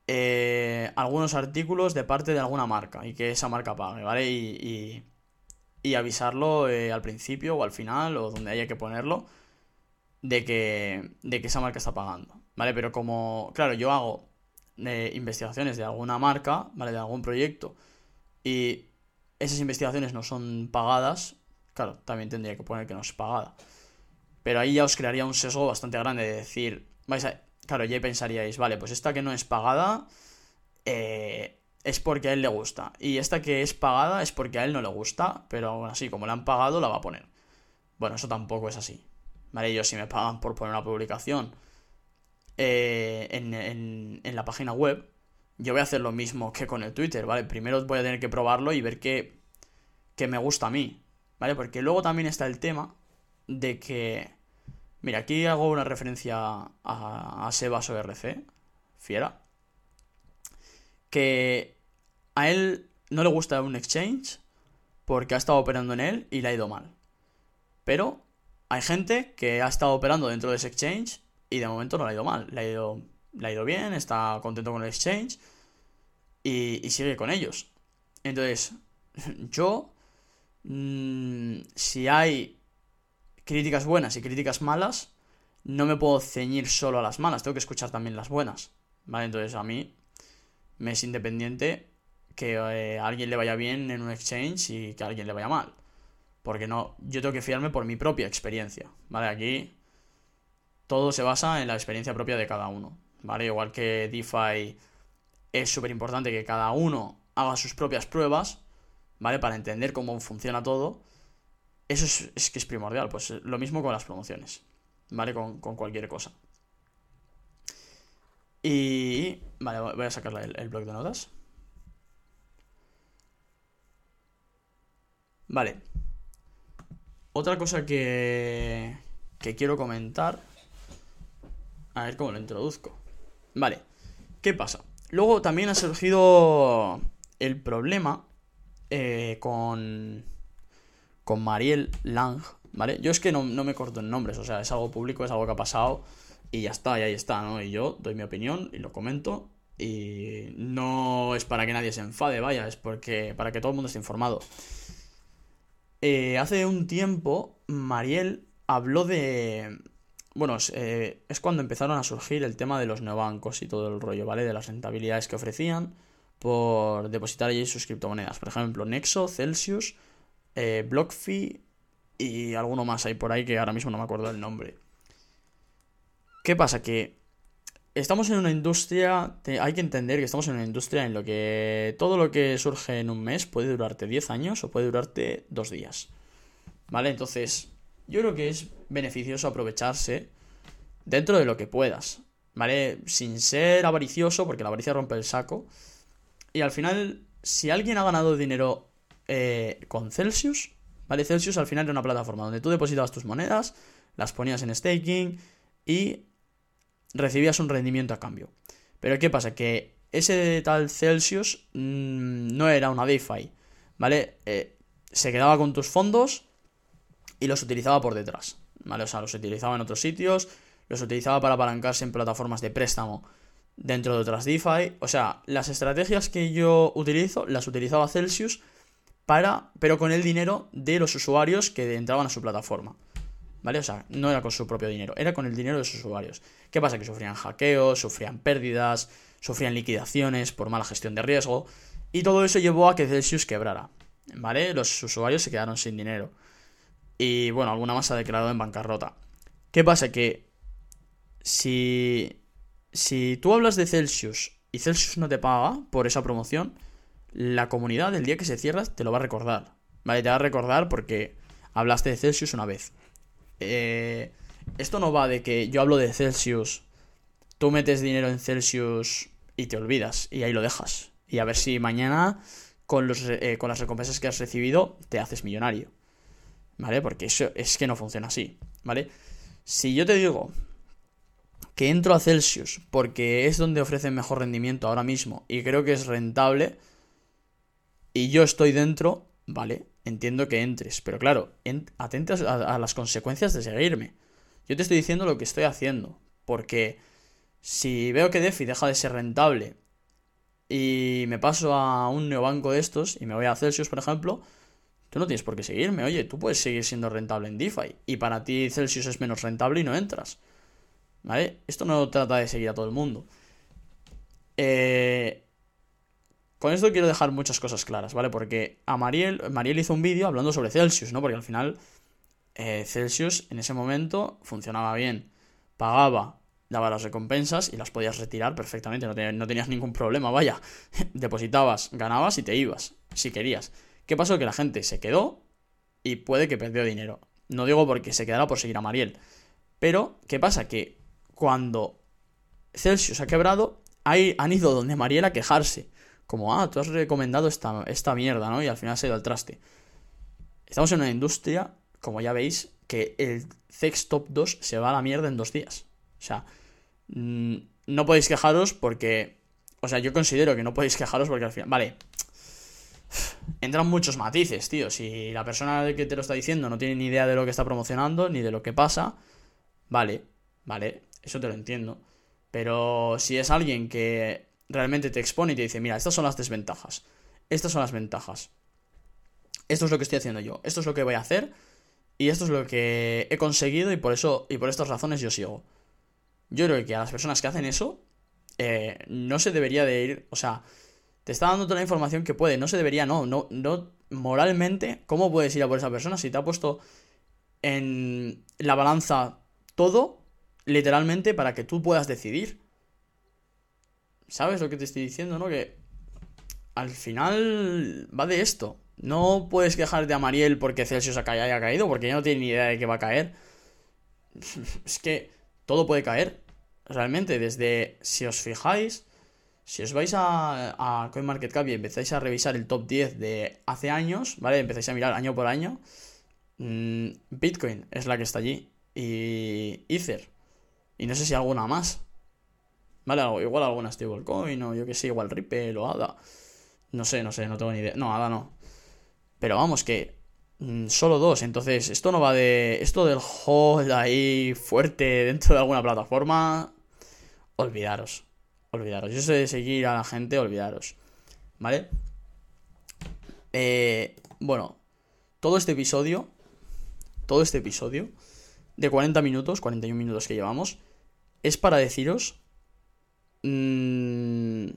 Speaker 1: eh, algunos artículos de parte de alguna marca y que esa marca pague, ¿vale? Y, y, avisarlo eh, al principio o al final o donde haya que ponerlo de que, de que esa marca está pagando, ¿vale? Pero como, claro, yo hago eh, investigaciones de alguna marca, ¿vale? De algún proyecto y esas investigaciones no son pagadas, claro, también tendría que poner que no es pagada. Pero ahí ya os crearía un sesgo bastante grande de decir, vais a, claro, ya pensaríais, vale, pues esta que no es pagada eh, es porque a él le gusta. Y esta que es pagada es porque a él no le gusta, pero aún así, como la han pagado, la va a poner. Bueno, eso tampoco es así. Vale, yo si me pagan por poner una publicación eh, en, en, la página web, yo voy a hacer lo mismo que con el Twitter, ¿vale? Primero voy a tener que probarlo y ver qué, qué me gusta a mí, ¿vale? Porque luego también está el tema de que Mira, aquí hago una referencia a, a Sebas ORC, fiera, que a él no le gusta un exchange porque ha estado operando en él y le ha ido mal. Pero hay gente que ha estado operando dentro de ese exchange y de momento no le ha ido mal, le ha ido, le ha ido bien, está contento con el exchange y, y sigue con ellos. Entonces, yo, mmm, si hay críticas buenas y críticas malas, no me puedo ceñir solo a las malas, tengo que escuchar también las buenas. ¿Vale? Entonces a mí me es independiente que eh, alguien le vaya bien en un exchange y que alguien le vaya mal. Porque no, yo tengo que fiarme por mi propia experiencia. ¿Vale? Aquí todo se basa en la experiencia propia de cada uno. ¿Vale? Igual que DeFi es súper importante que cada uno haga sus propias pruebas, ¿vale? Para entender cómo funciona todo. Eso es, que es primordial. Pues lo mismo con las promociones. ¿vale? Con, cualquier cosa. Y... Vale, voy a sacar el, el blog de notas. Vale. Otra cosa que, que quiero comentar. A ver cómo lo introduzco. Vale. ¿Qué pasa? Luego también ha surgido el problema eh, con, con Mariel Lang, ¿vale? Yo es que no, me corto en nombres, o sea, es algo público, es algo que ha pasado y ya está, y ahí está, ¿no? Y yo doy mi opinión y lo comento y no es para que nadie se enfade, vaya, es porque para que todo el mundo esté informado. Eh, hace un tiempo, Mariel habló de... Bueno, eh, es cuando empezaron a surgir el tema de los neobancos y todo el rollo, ¿vale? De las rentabilidades que ofrecían por depositar allí sus criptomonedas. Por ejemplo, Nexo, Celsius, eh, BlockFi y alguno más hay por ahí que ahora mismo no me acuerdo del nombre. ¿Qué pasa? Que estamos en una industria, hay que entender que estamos en una industria en lo que todo lo que surge en un mes puede durarte 10 años o puede durarte 2 días. ¿Vale? Entonces, yo creo que es beneficioso aprovecharse dentro de lo que puedas. ¿Vale? Sin ser avaricioso, porque la avaricia rompe el saco. Y al final, si alguien ha ganado dinero eh, con Celsius, ¿Vale? Celsius al final era una plataforma donde tú depositabas tus monedas, las ponías en staking y recibías un rendimiento a cambio. Pero ¿qué pasa? Que ese tal Celsius mm, no era una DeFi, ¿vale? Eh, se quedaba con tus fondos y los utilizaba por detrás, ¿vale? O sea, los utilizaba en otros sitios, los utilizaba para apalancarse en plataformas de préstamo dentro de otras DeFi. O sea, las estrategias que yo utilizo las utilizaba Celsius para, pero con el dinero de los usuarios que entraban a su plataforma. ¿Vale? O sea, no era con su propio dinero, era con el dinero de los usuarios. ¿Qué pasa? Que sufrían hackeos, sufrían pérdidas, sufrían liquidaciones por mala gestión de riesgo. Y todo eso llevó a que Celsius quebrara. ¿Vale? Los usuarios se quedaron sin dinero. Y bueno, alguna más ha declarado en bancarrota. ¿Qué pasa? Que si, si tú hablas de Celsius y Celsius no te paga por esa promoción, la comunidad el día que se cierra te lo va a recordar. ¿Vale? Te va a recordar porque hablaste de Celsius una vez. Eh, esto no va de que yo hablo de Celsius, tú metes dinero en Celsius y te olvidas y ahí lo dejas. Y a ver si mañana con, los, eh, con las recompensas que has recibido te haces millonario. ¿Vale? Porque eso es que no funciona así. ¿Vale? Si yo te digo que entro a Celsius porque es donde ofrecen mejor rendimiento ahora mismo y creo que es rentable, y yo estoy dentro, vale, entiendo que entres, pero claro, atentas a, las consecuencias de seguirme. Yo te estoy diciendo lo que estoy haciendo, porque si veo que DeFi deja de ser rentable y me paso a un neobanco de estos y me voy a Celsius, por ejemplo, tú no tienes por qué seguirme. Oye, tú puedes seguir siendo rentable en DeFi y para ti Celsius es menos rentable y no entras. ¿Vale? Esto no trata de seguir a todo el mundo. Eh, con esto quiero dejar muchas cosas claras, ¿vale? Porque a Mariel, Mariel hizo un vídeo hablando sobre Celsius, ¿no? Porque al final eh, Celsius en ese momento funcionaba bien, pagaba, daba las recompensas y las podías retirar perfectamente, no, no tenías ningún problema, vaya. Depositabas, ganabas y te ibas, si querías. ¿Qué pasó? Que la gente se quedó y puede que perdió dinero. No digo porque se quedara por seguir a Mariel. Pero, ¿qué pasa? Que cuando Celsius ha quebrado, ahí han ido donde Mariel a quejarse como, ah, tú has recomendado esta, esta mierda, ¿no? Y al final se ha ido al traste. Estamos en una industria, como ya veis, que el Zex Top 2 se va a la mierda en dos días. O sea, mm, no podéis quejaros porque... O sea, yo considero que no podéis quejaros porque al final... Vale. entran muchos matices, tío. Si la persona que te lo está diciendo no tiene ni idea de lo que está promocionando, ni de lo que pasa, vale, vale, eso te lo entiendo. Pero si es alguien que realmente te expone y te dice, mira, estas son las desventajas, estas son las ventajas, esto es lo que estoy haciendo yo, esto es lo que voy a hacer y esto es lo que he conseguido y por eso y por estas razones yo sigo. Yo creo que a las personas que hacen eso eh, no se debería de ir, o sea, te está dando toda la información que puede, no se debería, no, no, no, moralmente, ¿cómo puedes ir a por esa persona si te ha puesto en la balanza todo, literalmente, para que tú puedas decidir? ¿Sabes lo que te estoy diciendo, no? Que al final va de esto. No puedes quejarte a Mariel porque Celsius haya caído, porque ya no tiene ni idea de que va a caer. Es que todo puede caer. Realmente, desde, si os fijáis, si os vais a, a CoinMarketCap y empezáis a revisar el top 10 de hace años, ¿vale? Empezáis a mirar año por año, mm, Bitcoin es la que está allí. Y Ether. Y no sé si alguna más. ¿Vale? Igual alguna stablecoin o yo que sé, igual Ripple o ADA. No sé, no sé, no tengo ni idea. No, ADA no. Pero vamos, que mm, solo dos. Entonces, esto no va de. Esto del hold ahí fuerte dentro de alguna plataforma. Olvidaros. Olvidaros. Yo sé de seguir a la gente, olvidaros. ¿Vale? Eh, bueno, todo este episodio. Todo este episodio. De 40 minutos, 41 minutos que llevamos. Es para deciros. Mmm,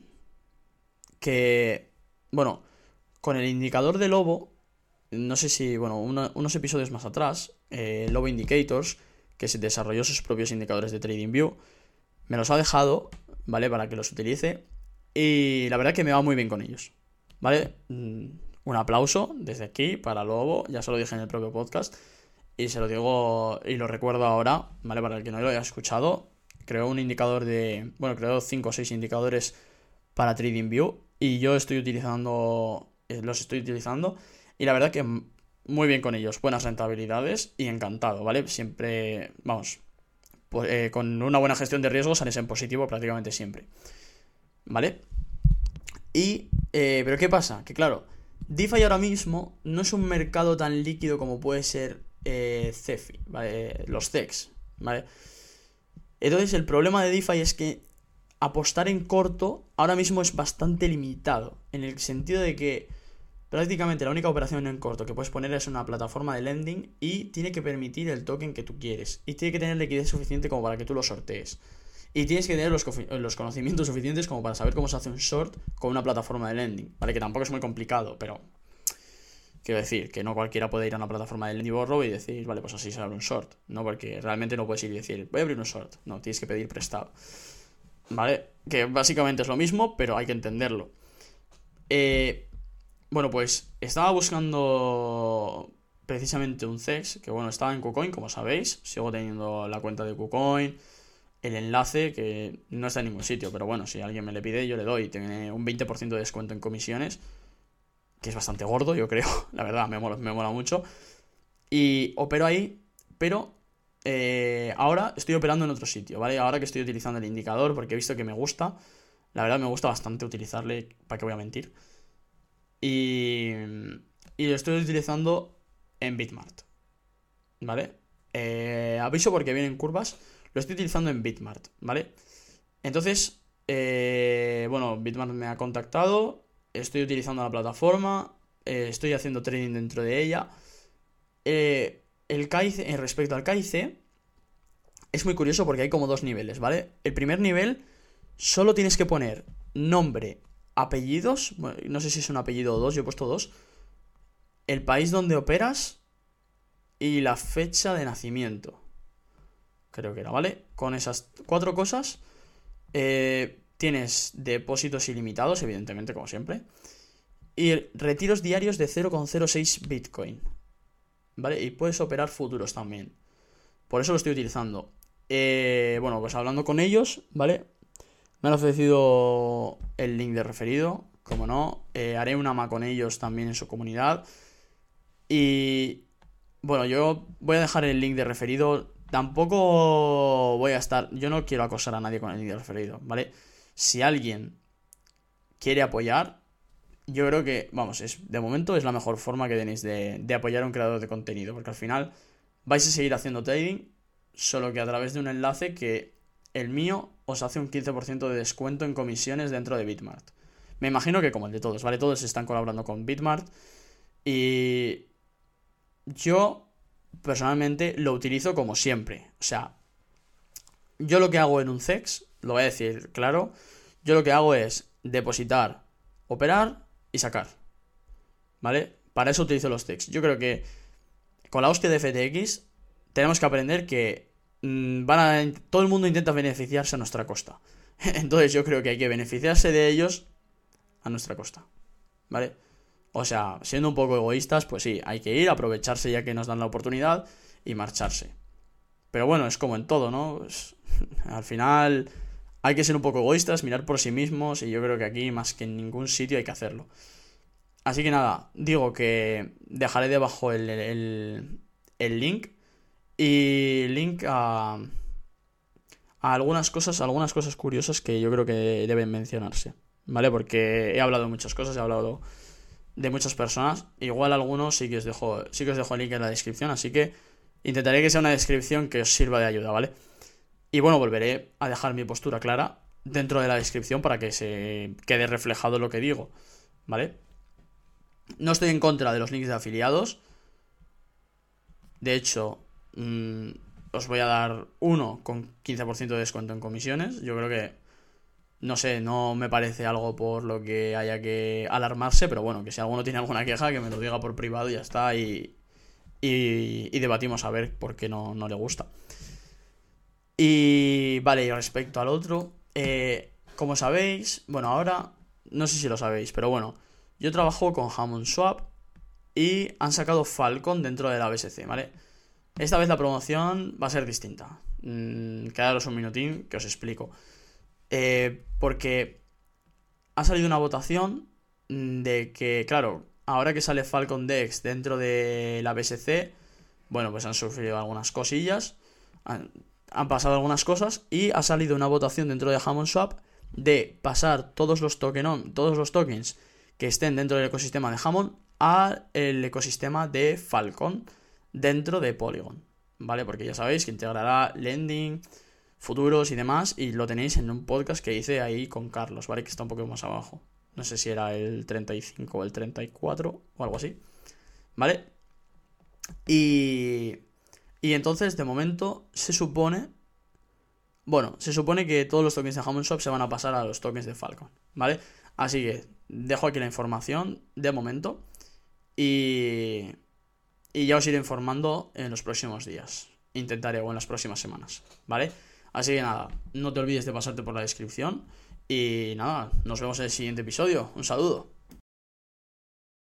Speaker 1: que. Bueno, con el indicador de lobo, no sé si, bueno, unos episodios más atrás, eh, Lobo Indicators, que se desarrolló sus propios indicadores de TradingView, me los ha dejado, ¿vale? Para que los utilice. Y la verdad que me va muy bien con ellos, ¿vale? Mm, un aplauso desde aquí para Lobo, ya se lo dije en el propio podcast. Y se lo digo y lo recuerdo ahora, ¿vale? Para el que no lo haya escuchado, creo un indicador de. Bueno, creo 5 o 6 indicadores para TradingView. Y yo estoy utilizando eh, los estoy utilizando y la verdad que muy bien con ellos, buenas rentabilidades y encantado, ¿vale? Siempre, vamos, pues, eh, con una buena gestión de riesgos sales en positivo prácticamente siempre, ¿vale? Y, eh, pero ¿qué pasa? Que claro, DeFi ahora mismo no es un mercado tan líquido como puede ser CeFi, ¿vale? Los CEX, ¿vale? Entonces el problema de DeFi es que apostar en corto ahora mismo es bastante limitado, en el sentido de que Prácticamente la única operación en corto que puedes poner es una plataforma de lending y tiene que permitir el token que tú quieres. Y tiene que tener liquidez suficiente como para que tú lo sortees. Y tienes que tener los, conocimientos suficientes como para saber cómo se hace un short con una plataforma de lending. Vale, que tampoco es muy complicado, pero. Quiero decir, que no cualquiera puede ir a una plataforma de lending borro y decir, vale, pues así se abre un short. No, porque realmente no puedes ir y decir, voy a abrir un short. No, tienes que pedir prestado. ¿Vale? Que básicamente es lo mismo, pero hay que entenderlo. Eh, bueno, pues estaba buscando precisamente un CEX, que bueno, estaba en KuCoin, como sabéis. Sigo teniendo la cuenta de KuCoin, el enlace, que no está en ningún sitio, pero bueno, si alguien me le pide, yo le doy. Tiene un 20% de descuento en comisiones, que es bastante gordo, yo creo. La verdad, me mola, me mola mucho. Y opero ahí, pero eh, ahora estoy operando en otro sitio, ¿vale? Ahora que estoy utilizando el indicador, porque he visto que me gusta. La verdad, me gusta bastante utilizarle, ¿para qué voy a mentir? Y, y lo estoy utilizando en Bitmart. ¿Vale? Eh, aviso porque vienen curvas. Lo estoy utilizando en Bitmart, ¿vale? Entonces, eh, bueno, Bitmart me ha contactado. Estoy utilizando la plataforma. Eh, estoy haciendo trading dentro de ella. el KIC, respecto al KIC, es muy curioso porque hay como dos niveles, ¿vale? El primer nivel, solo tienes que poner nombre apellidos, no sé si es un apellido o dos, yo he puesto dos, el país donde operas y la fecha de nacimiento. Creo que era, ¿vale? Con esas cuatro cosas eh, tienes depósitos ilimitados, evidentemente, como siempre, y retiros diarios de 0,06 Bitcoin. ¿Vale? Y puedes operar futuros también. Por eso lo estoy utilizando. Eh, bueno, pues hablando con ellos, ¿vale? Me han ofrecido el link de referido, como no. Eh, haré una ama con ellos también en su comunidad. Y bueno, yo voy a dejar el link de referido. Tampoco voy a estar. Yo no quiero acosar a nadie con el link de referido, ¿vale? Si alguien quiere apoyar, yo creo que, vamos, es, de momento es la mejor forma que tenéis de, de apoyar a un creador de contenido, porque al final vais a seguir haciendo trading, solo que a través de un enlace que el mío os hace un 15% de descuento en comisiones dentro de Bitmart. Me imagino que como el de todos, ¿vale? Todos están colaborando con Bitmart y yo personalmente lo utilizo como siempre. O sea, yo lo que hago en un CEX, lo voy a decir claro, yo lo que hago es depositar, operar y sacar. ¿Vale? Para eso utilizo los CEX. Yo creo que con la hostia de FTX tenemos que aprender que mm, van a, todo el mundo intenta beneficiarse a nuestra costa. Entonces yo creo que hay que beneficiarse de ellos a nuestra costa. ¿Vale? O sea, siendo un poco egoístas, pues sí, hay que ir, aprovecharse ya que nos dan la oportunidad y marcharse. Pero bueno, es como en todo, ¿no? al final hay que ser un poco egoístas, mirar por sí mismos y yo creo que aquí más que en ningún sitio hay que hacerlo. Así que nada, digo que dejaré debajo el, el, link y link a, a algunas cosas, algunas cosas curiosas que yo creo que deben mencionarse, ¿vale? Porque he hablado de muchas cosas, he hablado de muchas personas. Igual algunos sí que os dejo, sí que os dejo el link en la descripción, así que intentaré que sea una descripción que os sirva de ayuda, ¿vale? Y bueno, volveré a dejar mi postura clara dentro de la descripción para que se quede reflejado lo que digo, ¿vale? No estoy en contra de los links de afiliados. De hecho, mm, os voy a dar uno con 15% de descuento en comisiones. Yo creo que, no sé, no me parece algo por lo que haya que alarmarse, pero bueno, que si alguno tiene alguna queja, que me lo diga por privado y ya está. Y, y, debatimos a ver por qué no, no, le gusta. Y vale, y respecto al otro, eh, como sabéis, bueno, ahora no sé si lo sabéis, pero bueno, yo trabajo con Hammond Swap y han sacado Falcon dentro de la BSC, ¿vale? Esta vez la promoción va a ser distinta. Mm, quedaros un minutín que os explico. Eh, porque ha salido una votación de que, claro, ahora que sale Falcon Dex dentro de la BSC, bueno, pues han sufrido algunas cosillas, han pasado algunas cosas y ha salido una votación dentro de Hammond Swap de pasar todos los, token todos los tokens que estén dentro del ecosistema de Hammond al ecosistema de Falcon dentro de Polygon, ¿vale? Porque ya sabéis que integrará lending, futuros y demás, y lo tenéis en un podcast que hice ahí con Carlos, ¿vale? Que está un poco más abajo. No sé si era el 35 o el 34 o algo así, ¿vale? Y, y entonces, de momento, se supone... Bueno, se supone que todos los tokens de Hammond Swap se van a pasar a los tokens de Falcon, ¿vale? Así que dejo aquí la información de momento y, y ya os iré informando en los próximos días. Intentaré o en las próximas semanas, ¿vale? Así que nada, no te olvides de pasarte por la descripción y nada, nos vemos en el siguiente episodio. Un saludo.